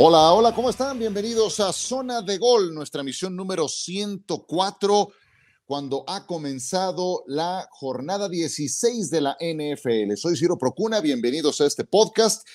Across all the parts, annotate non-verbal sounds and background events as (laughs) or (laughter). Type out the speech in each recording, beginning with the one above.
Hola, hola, ¿cómo están? Bienvenidos a Zona de Gol, nuestra misión número 104, cuando ha comenzado la jornada 16 de la NFL. Soy Ciro Procuna, bienvenidos a este podcast.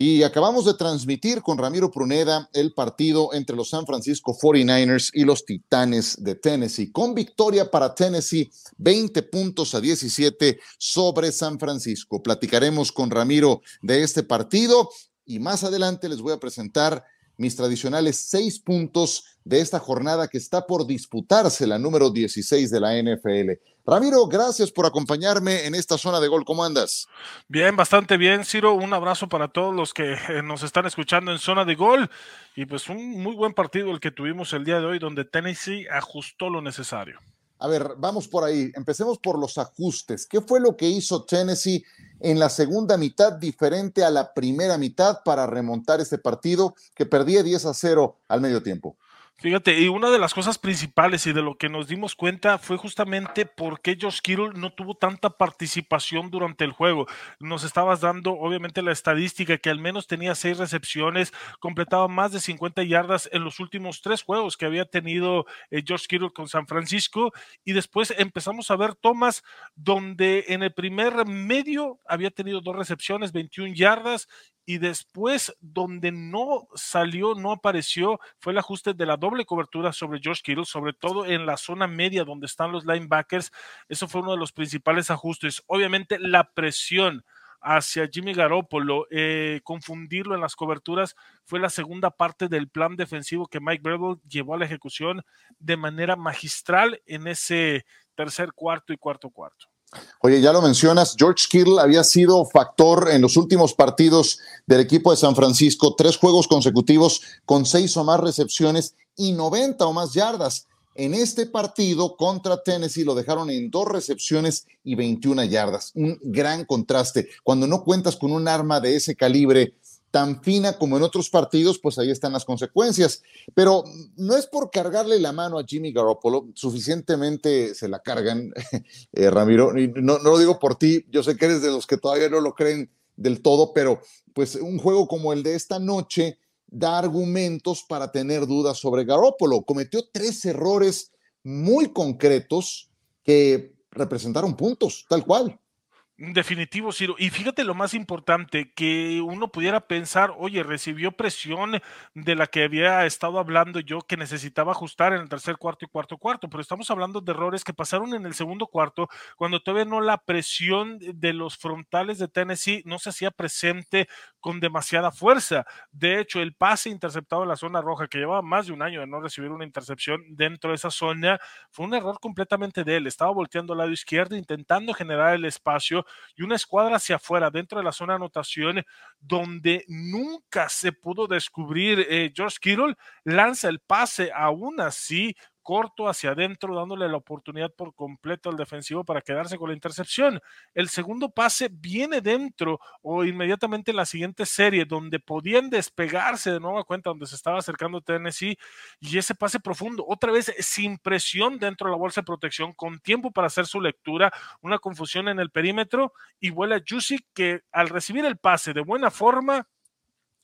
Y acabamos de transmitir con Ramiro Pruneda el partido entre los San Francisco 49ers y los Titanes de Tennessee, con victoria para Tennessee, 20 puntos a 17 sobre San Francisco. Platicaremos con Ramiro de este partido y más adelante les voy a presentar mis tradicionales seis puntos de esta jornada que está por disputarse, la número 16 de la NFL. Ramiro, gracias por acompañarme en esta zona de gol. ¿Cómo andas? Bien, bastante bien, Ciro. Un abrazo para todos los que eh, nos están escuchando en zona de gol. Y pues un muy buen partido el que tuvimos el día de hoy, donde Tennessee ajustó lo necesario. A ver, vamos por ahí. Empecemos por los ajustes. ¿Qué fue lo que hizo Tennessee en la segunda mitad diferente a la primera mitad para remontar este partido que perdía 10 a 0 al medio tiempo? Fíjate, y una de las cosas principales y de lo que nos dimos cuenta fue justamente por qué Josh Kittle no tuvo tanta participación durante el juego. Nos estabas dando, obviamente, la estadística que al menos tenía seis recepciones, completaba más de 50 yardas en los últimos tres juegos que había tenido eh, Josh Kittle con San Francisco. Y después empezamos a ver tomas donde en el primer medio había tenido dos recepciones, 21 yardas, y después donde no salió, no apareció, fue el ajuste de la doble cobertura sobre George Kittle, sobre todo en la zona media donde están los linebackers. Eso fue uno de los principales ajustes. Obviamente la presión hacia Jimmy Garoppolo, eh, confundirlo en las coberturas, fue la segunda parte del plan defensivo que Mike Breville llevó a la ejecución de manera magistral en ese tercer cuarto y cuarto cuarto. Oye, ya lo mencionas, George Kittle había sido factor en los últimos partidos del equipo de San Francisco, tres juegos consecutivos con seis o más recepciones y 90 o más yardas. En este partido contra Tennessee lo dejaron en dos recepciones y 21 yardas. Un gran contraste. Cuando no cuentas con un arma de ese calibre, tan fina como en otros partidos, pues ahí están las consecuencias. Pero no es por cargarle la mano a Jimmy Garoppolo, suficientemente se la cargan, (laughs) eh, Ramiro. no, no lo digo por ti, yo sé que eres de los que todavía no lo creen del todo, pero pues un juego como el de esta noche da argumentos para tener dudas sobre Garoppolo. Cometió tres errores muy concretos que representaron puntos, tal cual. Definitivo, Ciro. Y fíjate lo más importante, que uno pudiera pensar, oye, recibió presión de la que había estado hablando yo que necesitaba ajustar en el tercer cuarto y cuarto cuarto, pero estamos hablando de errores que pasaron en el segundo cuarto, cuando todavía no la presión de los frontales de Tennessee no se hacía presente con demasiada fuerza. De hecho, el pase interceptado en la zona roja, que llevaba más de un año de no recibir una intercepción dentro de esa zona, fue un error completamente de él. Estaba volteando al lado izquierdo, intentando generar el espacio y una escuadra hacia afuera, dentro de la zona de anotación, donde nunca se pudo descubrir eh, George Kittle, lanza el pase aún así corto hacia adentro, dándole la oportunidad por completo al defensivo para quedarse con la intercepción. El segundo pase viene dentro o inmediatamente en la siguiente serie, donde podían despegarse de nueva cuenta, donde se estaba acercando Tennessee, y ese pase profundo, otra vez sin presión dentro de la bolsa de protección, con tiempo para hacer su lectura, una confusión en el perímetro, y vuela Jusic que al recibir el pase de buena forma,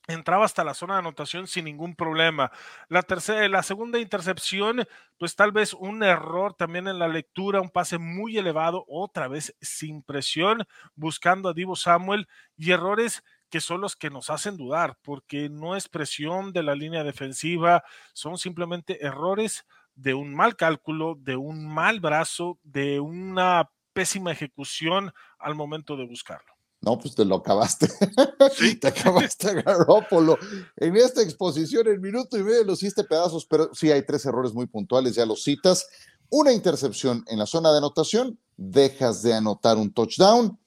entraba hasta la zona de anotación sin ningún problema. La tercera, la segunda intercepción, pues tal vez un error también en la lectura, un pase muy elevado, otra vez sin presión, buscando a Divo Samuel y errores que son los que nos hacen dudar, porque no es presión de la línea defensiva, son simplemente errores de un mal cálculo, de un mal brazo, de una pésima ejecución al momento de buscarlo. No, pues te lo acabaste. (laughs) te acabaste Garópolo. En esta exposición, en minuto y medio lo hiciste pedazos, pero sí hay tres errores muy puntuales, ya los citas. Una intercepción en la zona de anotación, dejas de anotar un touchdown.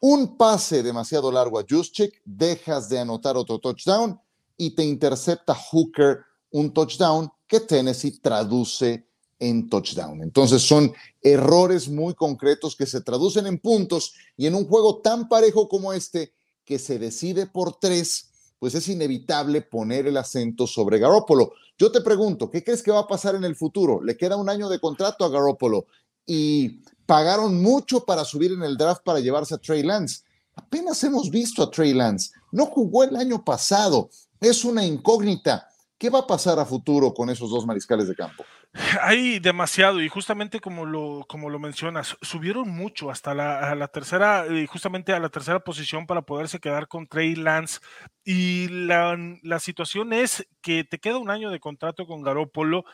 Un pase demasiado largo a Juszczyk, dejas de anotar otro touchdown y te intercepta Hooker un touchdown que Tennessee traduce en touchdown. Entonces son errores muy concretos que se traducen en puntos y en un juego tan parejo como este que se decide por tres, pues es inevitable poner el acento sobre Garópolo. Yo te pregunto, ¿qué crees que va a pasar en el futuro? Le queda un año de contrato a Garópolo y pagaron mucho para subir en el draft para llevarse a Trey Lance. Apenas hemos visto a Trey Lance. No jugó el año pasado es una incógnita. ¿Qué va a pasar a futuro con esos dos mariscales de campo? Hay demasiado y justamente como lo, como lo mencionas, subieron mucho hasta la, tercera, y justamente a la tercera posición para poderse quedar con Trey Lance. Y la, la situación es que te queda un año de contrato con Garópolo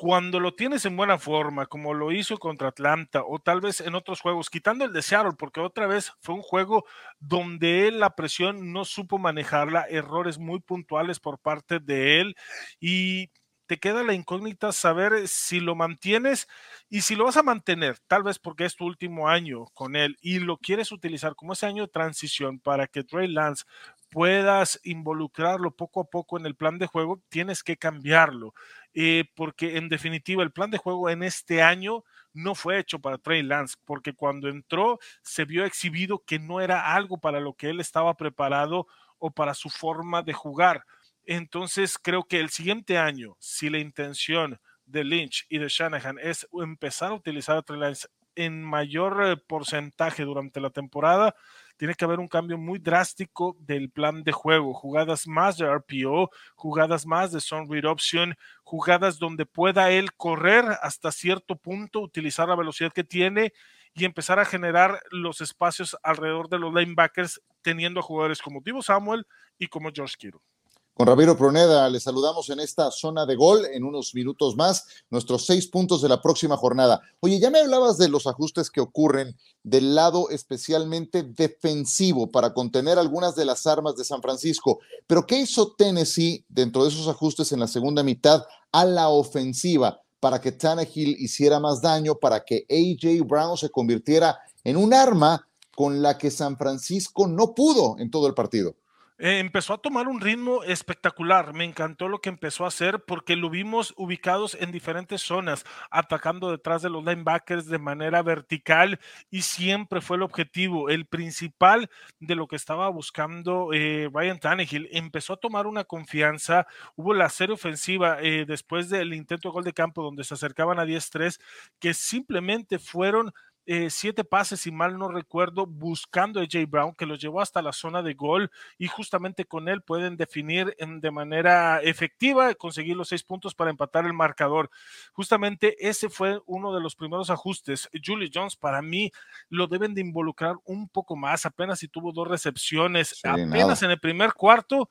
cuando lo tienes en buena forma, como lo hizo contra Atlanta o tal vez en otros juegos, quitando el de Seattle, porque otra vez fue un juego donde él la presión no supo manejarla, errores muy puntuales por parte de él y te queda la incógnita saber si lo mantienes y si lo vas a mantener, tal vez porque es tu último año con él y lo quieres utilizar como ese año de transición para que Trey Lance puedas involucrarlo poco a poco en el plan de juego, tienes que cambiarlo. Eh, porque en definitiva el plan de juego en este año no fue hecho para Trey Lance, porque cuando entró se vio exhibido que no era algo para lo que él estaba preparado o para su forma de jugar. Entonces creo que el siguiente año, si la intención de Lynch y de Shanahan es empezar a utilizar a Trey Lance en mayor eh, porcentaje durante la temporada, tiene que haber un cambio muy drástico del plan de juego, jugadas más de RPO, jugadas más de zone read option, jugadas donde pueda él correr hasta cierto punto, utilizar la velocidad que tiene y empezar a generar los espacios alrededor de los linebackers, teniendo a jugadores como Divo Samuel y como George Kittle. Con Ramiro Proneda, le saludamos en esta zona de gol en unos minutos más, nuestros seis puntos de la próxima jornada. Oye, ya me hablabas de los ajustes que ocurren del lado especialmente defensivo para contener algunas de las armas de San Francisco, pero ¿qué hizo Tennessee dentro de esos ajustes en la segunda mitad a la ofensiva para que Tannehill hiciera más daño, para que AJ Brown se convirtiera en un arma con la que San Francisco no pudo en todo el partido? Eh, empezó a tomar un ritmo espectacular. Me encantó lo que empezó a hacer porque lo vimos ubicados en diferentes zonas, atacando detrás de los linebackers de manera vertical y siempre fue el objetivo, el principal de lo que estaba buscando eh, Ryan Tannehill. Empezó a tomar una confianza. Hubo la serie ofensiva eh, después del intento de gol de campo donde se acercaban a 10-3 que simplemente fueron eh, siete pases, si mal no recuerdo, buscando a Jay Brown, que los llevó hasta la zona de gol y justamente con él pueden definir de manera efectiva, conseguir los seis puntos para empatar el marcador. Justamente ese fue uno de los primeros ajustes. Julie Jones, para mí, lo deben de involucrar un poco más, apenas si tuvo dos recepciones, apenas en el primer cuarto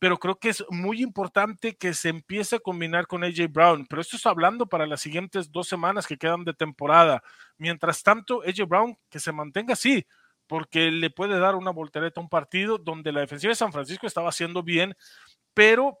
pero creo que es muy importante que se empiece a combinar con AJ Brown. Pero esto es hablando para las siguientes dos semanas que quedan de temporada. Mientras tanto, AJ Brown que se mantenga así, porque le puede dar una voltereta a un partido donde la defensiva de San Francisco estaba haciendo bien, pero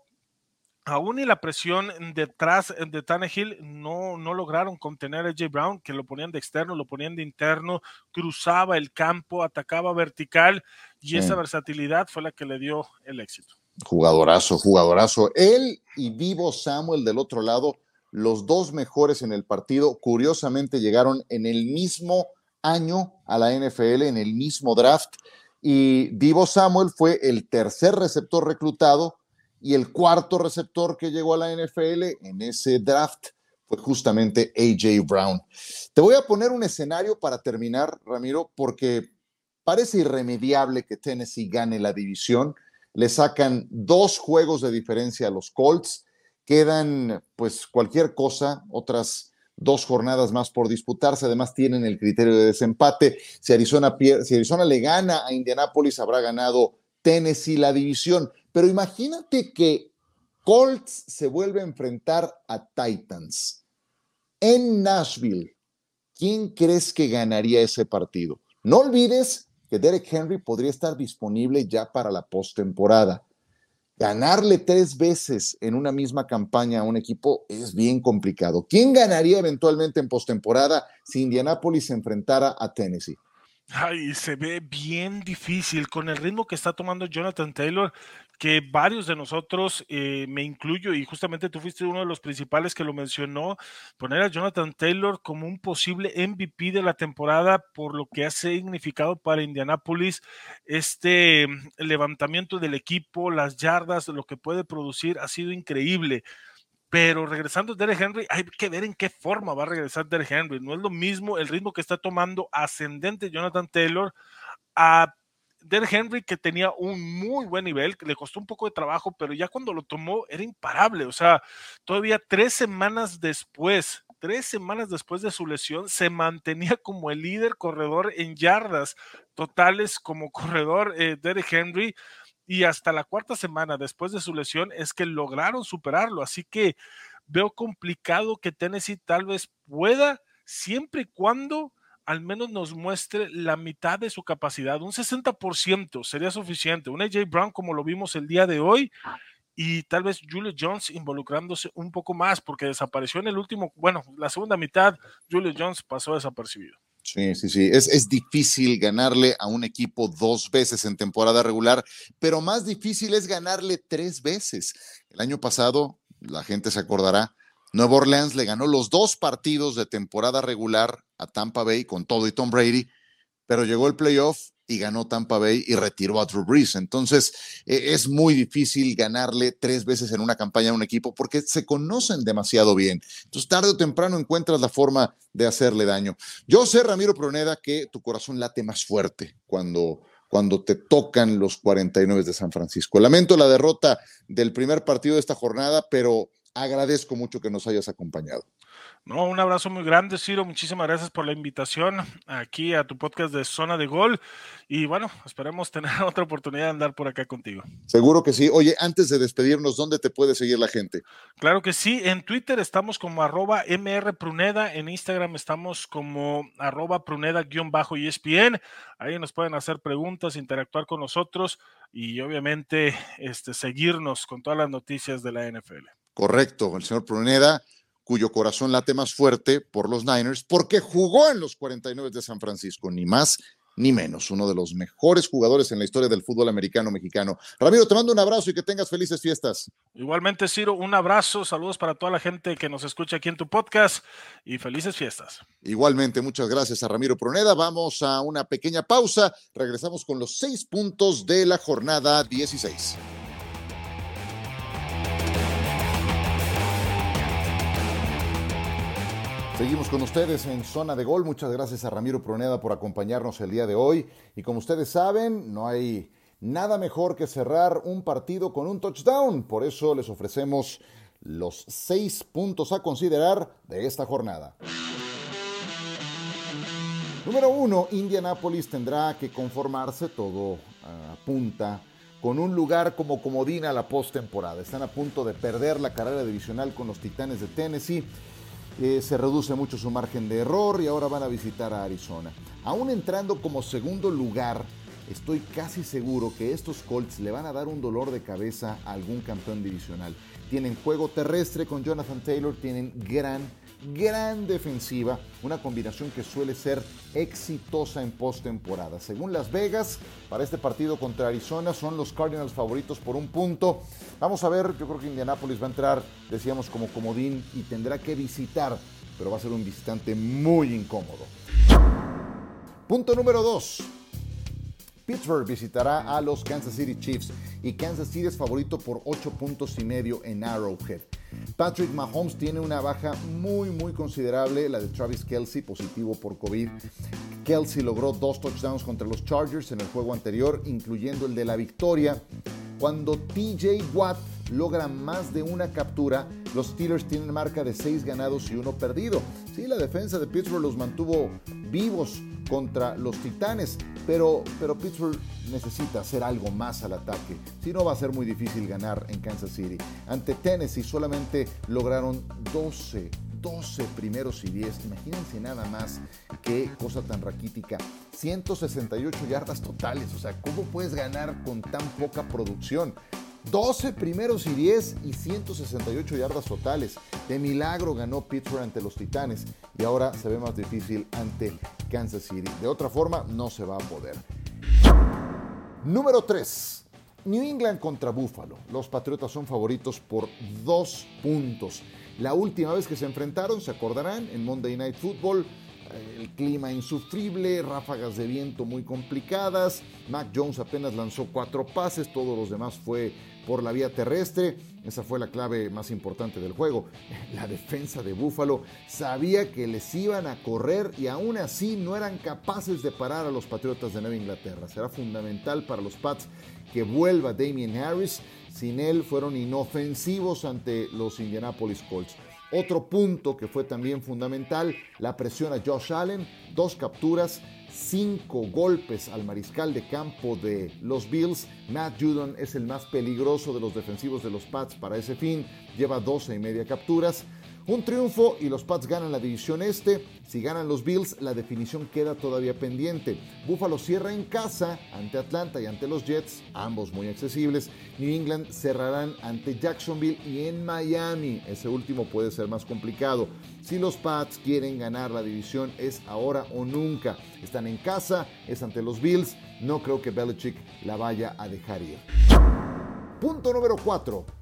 aún y la presión detrás de Tannehill no, no lograron contener a AJ Brown, que lo ponían de externo, lo ponían de interno, cruzaba el campo, atacaba vertical y esa versatilidad fue la que le dio el éxito. Jugadorazo, jugadorazo. Él y Vivo Samuel del otro lado, los dos mejores en el partido, curiosamente llegaron en el mismo año a la NFL, en el mismo draft. Y Vivo Samuel fue el tercer receptor reclutado y el cuarto receptor que llegó a la NFL en ese draft fue justamente AJ Brown. Te voy a poner un escenario para terminar, Ramiro, porque parece irremediable que Tennessee gane la división le sacan dos juegos de diferencia a los Colts, quedan pues cualquier cosa, otras dos jornadas más por disputarse, además tienen el criterio de desempate, si Arizona, si Arizona le gana a Indianápolis, habrá ganado Tennessee la división, pero imagínate que Colts se vuelve a enfrentar a Titans en Nashville. ¿Quién crees que ganaría ese partido? No olvides que Derek Henry podría estar disponible ya para la postemporada. Ganarle tres veces en una misma campaña a un equipo es bien complicado. ¿Quién ganaría eventualmente en postemporada si Indianapolis se enfrentara a Tennessee? Ay, se ve bien difícil con el ritmo que está tomando Jonathan Taylor, que varios de nosotros, eh, me incluyo, y justamente tú fuiste uno de los principales que lo mencionó, poner a Jonathan Taylor como un posible MVP de la temporada por lo que ha significado para Indianapolis este levantamiento del equipo, las yardas, lo que puede producir, ha sido increíble. Pero regresando Derek Henry, hay que ver en qué forma va a regresar Derek Henry. No es lo mismo el ritmo que está tomando ascendente Jonathan Taylor a Derrick Henry que tenía un muy buen nivel, que le costó un poco de trabajo, pero ya cuando lo tomó era imparable. O sea, todavía tres semanas después, tres semanas después de su lesión, se mantenía (laughs) como el líder corredor en yardas totales como corredor eh, Henry. Y hasta la cuarta semana después de su lesión es que lograron superarlo. Así que veo complicado que Tennessee tal vez pueda, siempre y cuando al menos nos muestre la mitad de su capacidad. Un 60% sería suficiente. Un AJ Brown como lo vimos el día de hoy y tal vez Julio Jones involucrándose un poco más porque desapareció en el último, bueno, la segunda mitad, Julio Jones pasó desapercibido. Sí, sí, sí. Es, es, difícil ganarle a un equipo dos veces en temporada regular, pero más difícil es ganarle tres veces. El año pasado, la gente se acordará, Nueva Orleans le ganó los dos partidos de temporada regular a Tampa Bay con todo y Tom Brady, pero llegó el playoff y ganó Tampa Bay y retiró a Drew Brees. Entonces, e, es muy difícil ganarle tres veces en una campaña a un equipo porque se conocen demasiado bien. Entonces, tarde o temprano encuentras la forma de hacerle daño. Yo sé, Ramiro Proneda, que tu corazón late más fuerte cuando cuando te tocan los 49 de San Francisco. Lamento la derrota del primer partido de esta jornada, pero agradezco mucho que nos hayas acompañado. No, un abrazo muy grande, Ciro. Muchísimas gracias por la invitación aquí a tu podcast de Zona de Gol. Y bueno, esperemos tener (laughs) otra oportunidad de andar por acá contigo. Seguro que sí. Oye, antes de despedirnos, ¿dónde te puede seguir la gente? Claro que sí. En Twitter estamos como arroba mrpruneda. En Instagram estamos como arroba pruneda-espn. Ahí nos pueden hacer preguntas, interactuar con nosotros y obviamente este, seguirnos con todas las noticias de la NFL. Correcto, el señor Pruneda cuyo corazón late más fuerte por los Niners, porque jugó en los 49 de San Francisco, ni más ni menos, uno de los mejores jugadores en la historia del fútbol americano mexicano. Ramiro, te mando un abrazo y que tengas felices fiestas. Igualmente, Ciro, un abrazo, saludos para toda la gente que nos escucha aquí en tu podcast y felices fiestas. Igualmente, muchas gracias a Ramiro Proneda. Vamos a una pequeña pausa, regresamos con los seis puntos de la jornada 16. Seguimos con ustedes en Zona de Gol. Muchas gracias a Ramiro Proneda por acompañarnos el día de hoy. Y como ustedes saben, no hay nada mejor que cerrar un partido con un touchdown. Por eso les ofrecemos los seis puntos a considerar de esta jornada. Número uno, Indianapolis tendrá que conformarse, todo apunta, con un lugar como comodina a la postemporada. Están a punto de perder la carrera divisional con los Titanes de Tennessee eh, se reduce mucho su margen de error y ahora van a visitar a Arizona. Aún entrando como segundo lugar, estoy casi seguro que estos Colts le van a dar un dolor de cabeza a algún campeón divisional. Tienen juego terrestre con Jonathan Taylor, tienen gran gran defensiva, una combinación que suele ser exitosa en postemporada. Según Las Vegas, para este partido contra Arizona son los Cardinals favoritos por un punto. Vamos a ver, yo creo que Indianapolis va a entrar, decíamos, como comodín y tendrá que visitar, pero va a ser un visitante muy incómodo. Punto número 2. Pittsburgh visitará a los Kansas City Chiefs y Kansas City es favorito por 8 puntos y medio en Arrowhead. Patrick Mahomes tiene una baja muy muy considerable, la de Travis Kelsey, positivo por COVID. Kelsey logró dos touchdowns contra los Chargers en el juego anterior, incluyendo el de la victoria. Cuando TJ Watt logra más de una captura, los Steelers tienen marca de 6 ganados y 1 perdido. Sí, la defensa de Pittsburgh los mantuvo vivos contra los Titanes, pero, pero Pittsburgh necesita hacer algo más al ataque, si no va a ser muy difícil ganar en Kansas City. Ante Tennessee solamente lograron 12 12 primeros y 10. Imagínense nada más qué cosa tan raquítica. 168 yardas totales. O sea, ¿cómo puedes ganar con tan poca producción? 12 primeros y 10 y 168 yardas totales. De milagro ganó Pittsburgh ante los Titanes y ahora se ve más difícil ante Kansas City. De otra forma, no se va a poder. Número 3. New England contra Buffalo. Los Patriotas son favoritos por dos puntos. La última vez que se enfrentaron, se acordarán, en Monday Night Football, el clima insufrible, ráfagas de viento muy complicadas. Mac Jones apenas lanzó cuatro pases, todos los demás fue por la vía terrestre. Esa fue la clave más importante del juego. (laughs) La defensa de Buffalo sabía que les iban a correr y aún así no eran capaces de parar a los Patriotas de Nueva Inglaterra. Será fundamental para los Pats que vuelva Damien Harris. Sin él fueron inofensivos ante los Indianapolis Colts. Otro punto que fue también fundamental, la presión a Josh Allen, dos capturas, cinco golpes al mariscal de campo de los Bills. Matt Judon es el más peligroso de los defensivos de los Pats para ese fin, lleva 12 y media capturas. Un triunfo y los Pats ganan la división este. Si ganan los Bills, la definición queda todavía pendiente. Buffalo cierra en casa ante Atlanta y ante los Jets, ambos muy accesibles. New England cerrarán ante Jacksonville y en Miami. Ese último puede ser más complicado. Si los Pats quieren ganar la división, es ahora o nunca. Están en casa, es ante los Bills. No creo que Belichick la vaya a dejar ir. Punto número 4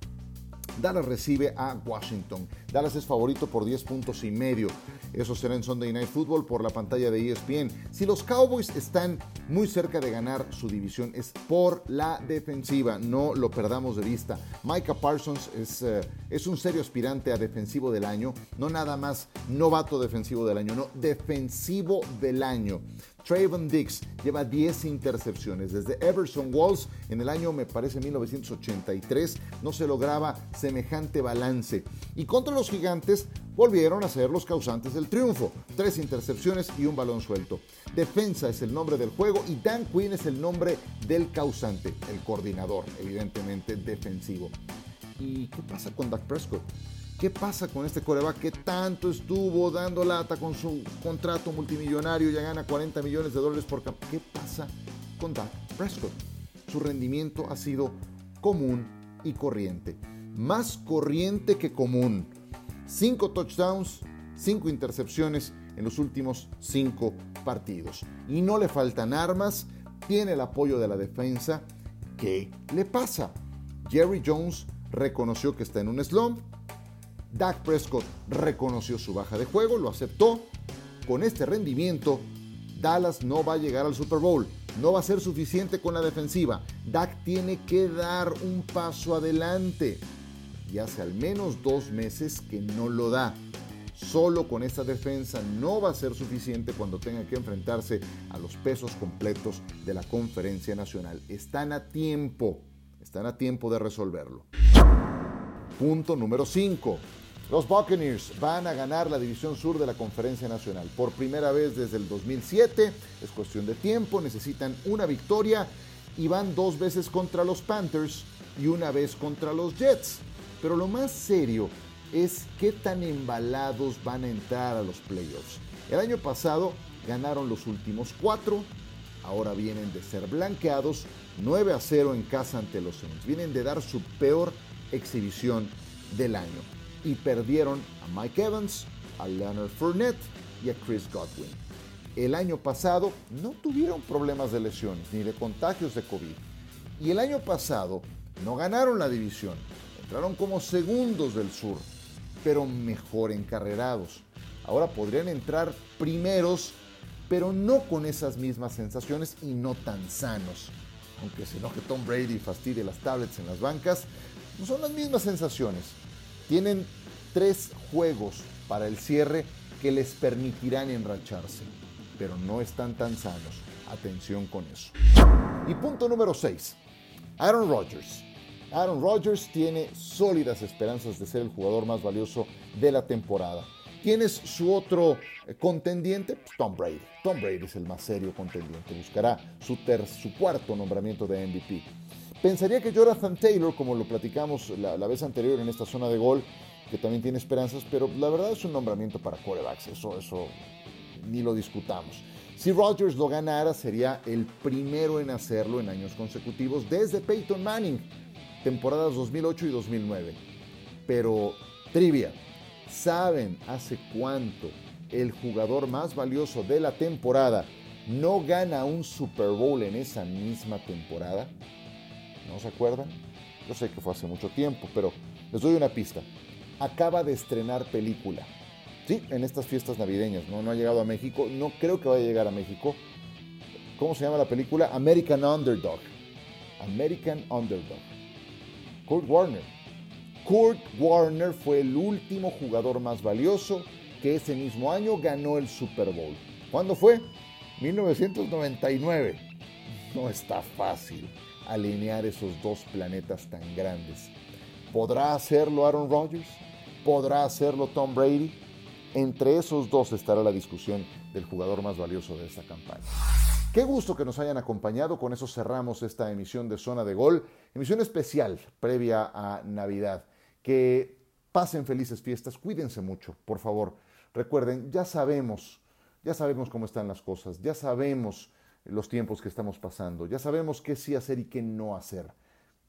Dallas recibe a Washington. Dallas es favorito por 10 puntos y medio. Eso será en Sunday Night Football por la pantalla de ESPN. Si los Cowboys están muy cerca de ganar su división es por la defensiva. No lo perdamos de vista. Micah Parsons es, eh, es un serio aspirante a defensivo del año. No nada más novato defensivo del año, no, defensivo del año. Trayvon Dix lleva 10 intercepciones. Desde Everson Walls en el año, me parece, 1983, no se lograba semejante balance. Y contra los gigantes volvieron a ser los causantes del triunfo. Tres intercepciones y un balón suelto. Defensa es el nombre del juego y Dan Quinn es el nombre del causante, el coordinador, evidentemente defensivo. ¿Y qué pasa con Dak Prescott? ¿Qué pasa con este coreback que tanto estuvo dando lata con su contrato multimillonario? Ya gana 40 millones de dólares por campo. ¿Qué pasa con Dak Prescott? Su rendimiento ha sido común y corriente. Más corriente que común. Cinco touchdowns, cinco intercepciones en los últimos cinco partidos. Y no le faltan armas, tiene el apoyo de la defensa. ¿Qué le pasa? Jerry Jones reconoció que está en un slump Dak Prescott reconoció su baja de juego, lo aceptó. Con este rendimiento, Dallas no va a llegar al Super Bowl. No va a ser suficiente con la defensiva. Dak tiene que dar un paso adelante. Y hace al menos dos meses que no lo da. Solo con esta defensa no va a ser suficiente cuando tenga que enfrentarse a los pesos completos de la conferencia nacional. Están a tiempo, están a tiempo de resolverlo. Punto número 5. Los Buccaneers van a ganar la división sur de la Conferencia Nacional. Por primera vez desde el 2007, es cuestión de tiempo, necesitan una victoria y van dos veces contra los Panthers y una vez contra los Jets. Pero lo más serio es qué tan embalados van a entrar a los playoffs. El año pasado ganaron los últimos cuatro, ahora vienen de ser blanqueados 9 a 0 en casa ante los Saints. Vienen de dar su peor exhibición del año y perdieron a Mike Evans, a Leonard Fournette y a Chris Godwin. El año pasado no tuvieron problemas de lesiones ni de contagios de COVID. Y el año pasado no ganaron la división. Entraron como segundos del sur, pero mejor encarrerados. Ahora podrían entrar primeros, pero no con esas mismas sensaciones y no tan sanos. Aunque se que Tom Brady fastidie las tablets en las bancas, no son las mismas sensaciones. Tienen tres juegos para el cierre que les permitirán enracharse, pero no están tan sanos. Atención con eso. Y punto número 6. Aaron Rodgers. Aaron Rodgers tiene sólidas esperanzas de ser el jugador más valioso de la temporada. ¿Quién su otro eh, contendiente? Pues Tom Brady. Tom Brady es el más serio contendiente. Buscará su, su cuarto nombramiento de MVP. Pensaría que Jonathan Taylor, como lo platicamos la, vez anterior en esta zona de gol, que también tiene esperanzas, pero la verdad es un nombramiento para corebacks, eso, eso ni lo discutamos. Si Rodgers lo ganara, sería el primero en hacerlo en años consecutivos desde Peyton Manning, temporadas 2008 y 2009. Pero, trivia, ¿saben hace cuánto el jugador más valioso de la temporada no gana un Super Bowl en esa misma temporada? ¿No se acuerdan? Yo sé que fue hace mucho tiempo, pero les doy una pista. Acaba de estrenar película. Sí, en estas fiestas navideñas, ¿no? No ha llegado a México, no creo que vaya a llegar a México. ¿Cómo se llama la película? American Underdog. American Underdog. Kurt Warner. Kurt Warner fue el último jugador más valioso que ese mismo año ganó el Super Bowl. ¿Cuándo fue? 1999. No está fácil alinear esos dos planetas tan grandes. ¿Podrá hacerlo Aaron Rodgers? ¿Podrá hacerlo Tom Brady? Entre esos dos estará la discusión del jugador más valioso de esta campaña. Qué gusto que nos hayan acompañado. Con eso cerramos esta emisión de Zona de Gol, emisión especial previa a Navidad. Que pasen felices fiestas, cuídense mucho, por favor. Recuerden, ya sabemos, ya sabemos cómo están las cosas, ya sabemos los tiempos que estamos pasando, ya sabemos qué sí hacer y qué no hacer.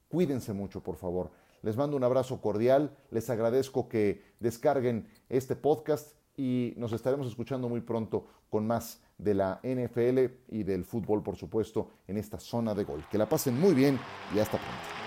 Cuídense mucho, por favor. Les mando un abrazo cordial, les agradezco que descarguen este podcast y nos estaremos escuchando muy pronto con más de la NFL y del fútbol, por supuesto, en esta zona de gol. Que la pasen muy bien y hasta pronto.